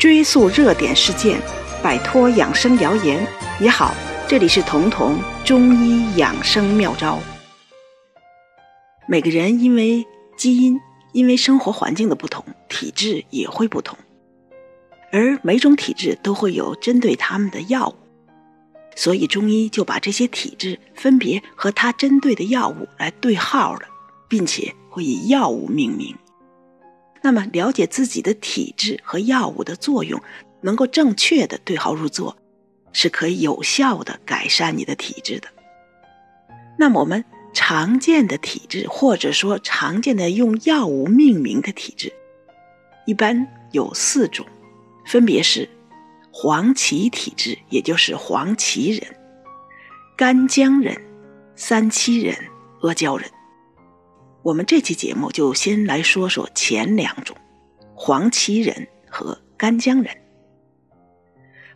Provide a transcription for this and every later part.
追溯热点事件，摆脱养生谣言。你好，这里是彤彤中医养生妙招。每个人因为基因、因为生活环境的不同，体质也会不同，而每种体质都会有针对他们的药物。所以中医就把这些体质分别和它针对的药物来对号了，并且会以药物命名。那么，了解自己的体质和药物的作用，能够正确的对号入座，是可以有效的改善你的体质的。那么，我们常见的体质，或者说常见的用药物命名的体质，一般有四种，分别是。黄芪体质，也就是黄芪人、干姜人、三七人、阿胶人。我们这期节目就先来说说前两种：黄芪人和干姜人。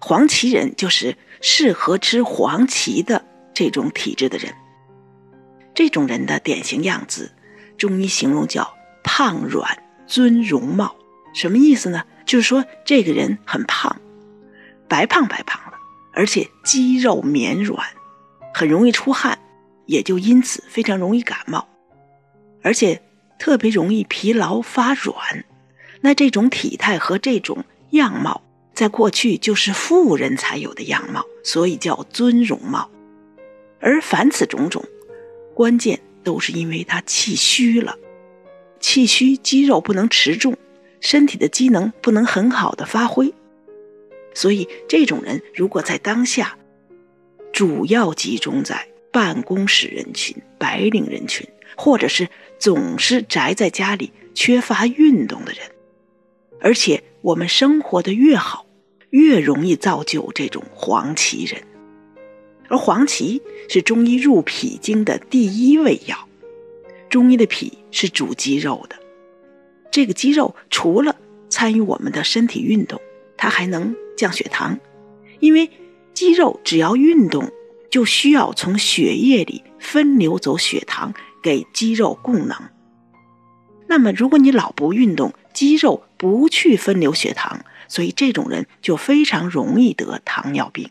黄芪人就是适合吃黄芪的这种体质的人。这种人的典型样子，中医形容叫胖软尊容貌。什么意思呢？就是说这个人很胖。白胖白胖的，而且肌肉绵软，很容易出汗，也就因此非常容易感冒，而且特别容易疲劳发软。那这种体态和这种样貌，在过去就是富人才有的样貌，所以叫尊容貌。而凡此种种，关键都是因为他气虚了，气虚肌肉不能持重，身体的机能不能很好的发挥。所以，这种人如果在当下，主要集中在办公室人群、白领人群，或者是总是宅在家里、缺乏运动的人，而且我们生活的越好，越容易造就这种黄芪人。而黄芪是中医入脾经的第一味药，中医的脾是主肌肉的，这个肌肉除了参与我们的身体运动，它还能。降血糖，因为肌肉只要运动，就需要从血液里分流走血糖给肌肉供能。那么，如果你老不运动，肌肉不去分流血糖，所以这种人就非常容易得糖尿病，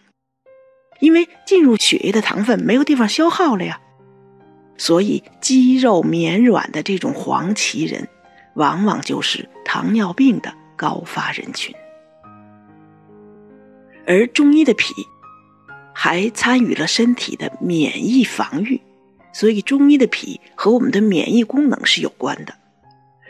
因为进入血液的糖分没有地方消耗了呀。所以，肌肉绵软的这种黄芪人，往往就是糖尿病的高发人群。而中医的脾还参与了身体的免疫防御，所以中医的脾和我们的免疫功能是有关的。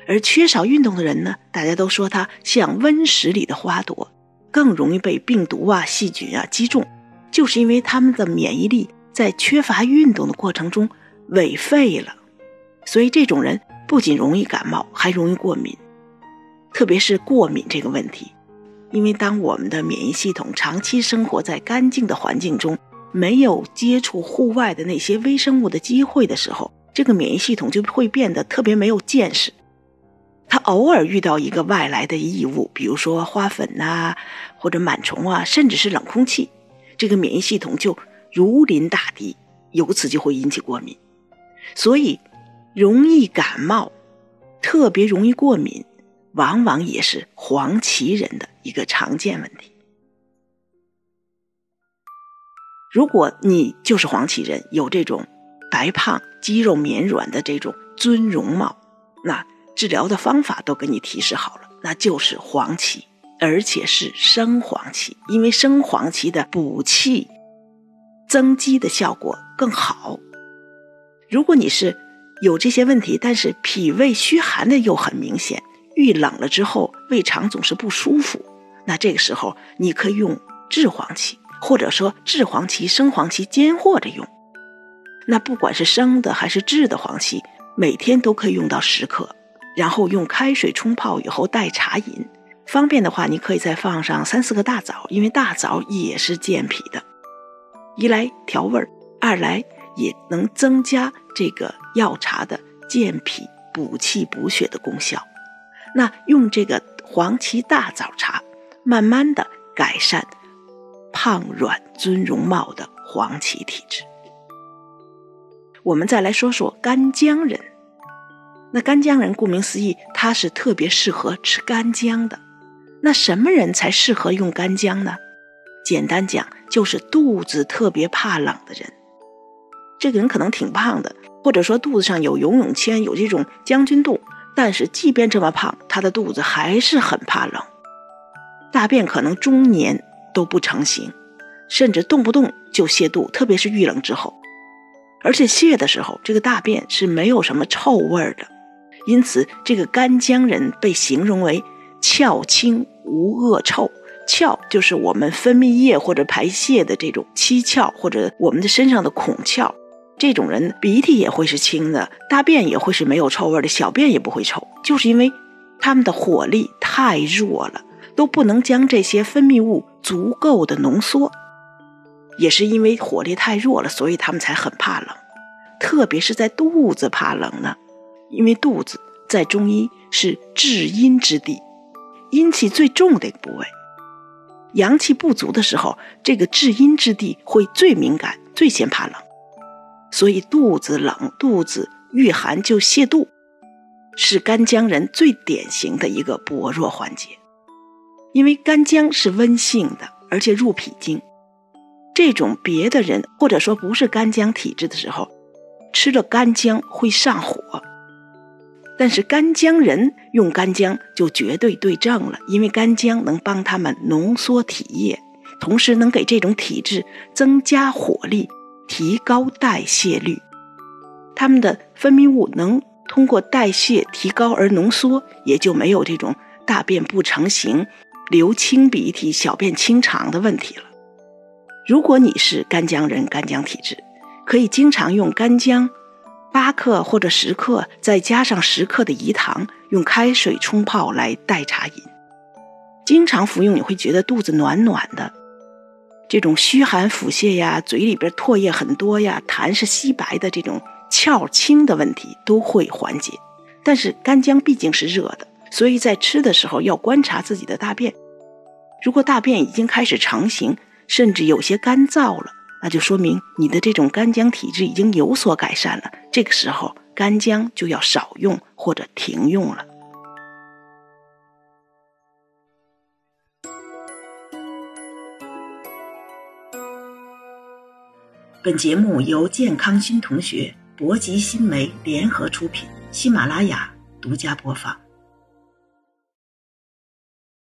而缺少运动的人呢，大家都说他像温室里的花朵，更容易被病毒啊、细菌啊击中，就是因为他们的免疫力在缺乏运动的过程中萎废了。所以这种人不仅容易感冒，还容易过敏，特别是过敏这个问题。因为当我们的免疫系统长期生活在干净的环境中，没有接触户外的那些微生物的机会的时候，这个免疫系统就会变得特别没有见识。它偶尔遇到一个外来的异物，比如说花粉呐，或者螨虫啊，甚至是冷空气，这个免疫系统就如临大敌，由此就会引起过敏。所以，容易感冒，特别容易过敏。往往也是黄芪人的一个常见问题。如果你就是黄芪人，有这种白胖、肌肉绵软的这种尊容貌，那治疗的方法都给你提示好了，那就是黄芪，而且是生黄芪，因为生黄芪的补气、增肌的效果更好。如果你是有这些问题，但是脾胃虚寒的又很明显。遇冷了之后，胃肠总是不舒服，那这个时候你可以用炙黄芪，或者说制黄芪、生黄芪兼和着用。那不管是生的还是制的黄芪，每天都可以用到十克，然后用开水冲泡以后代茶饮。方便的话，你可以再放上三四个大枣，因为大枣也是健脾的，一来调味儿，二来也能增加这个药茶的健脾、补气、补血的功效。那用这个黄芪大枣茶，慢慢的改善胖软尊容貌的黄芪体质。我们再来说说干姜人。那干姜人顾名思义，他是特别适合吃干姜的。那什么人才适合用干姜呢？简单讲，就是肚子特别怕冷的人。这个人可能挺胖的，或者说肚子上有游泳圈，有这种将军肚，但是即便这么胖，他的肚子还是很怕冷，大便可能中年都不成形，甚至动不动就泻肚，特别是遇冷之后，而且泻的时候，这个大便是没有什么臭味的。因此，这个干姜人被形容为窍清无恶臭。窍就是我们分泌液或者排泄的这种七窍，或者我们的身上的孔窍。这种人鼻涕也会是清的，大便也会是没有臭味的，小便也不会臭，就是因为他们的火力太弱了，都不能将这些分泌物足够的浓缩。也是因为火力太弱了，所以他们才很怕冷，特别是在肚子怕冷呢。因为肚子在中医是至阴之地，阴气最重的一个部位。阳气不足的时候，这个至阴之地会最敏感，最先怕冷。所以肚子冷、肚子遇寒就泻肚，是干姜人最典型的一个薄弱环节。因为干姜是温性的，而且入脾经。这种别的人或者说不是干姜体质的时候，吃了干姜会上火。但是干姜人用干姜就绝对对症了，因为干姜能帮他们浓缩体液，同时能给这种体质增加火力，提高代谢率。他们的分泌物能通过代谢提高而浓缩，也就没有这种大便不成形、流清鼻涕、小便清长的问题了。如果你是干姜人、干姜体质，可以经常用干姜。八克或者十克，再加上十克的饴糖，用开水冲泡来代茶饮。经常服用，你会觉得肚子暖暖的。这种虚寒腹泻呀，嘴里边唾液很多呀，痰是稀白的，这种窍清的问题都会缓解。但是干姜毕竟是热的，所以在吃的时候要观察自己的大便。如果大便已经开始成型，甚至有些干燥了。那就说明你的这种干姜体质已经有所改善了。这个时候，干姜就要少用或者停用了。本节目由健康新同学、博吉新媒联合出品，喜马拉雅独家播放。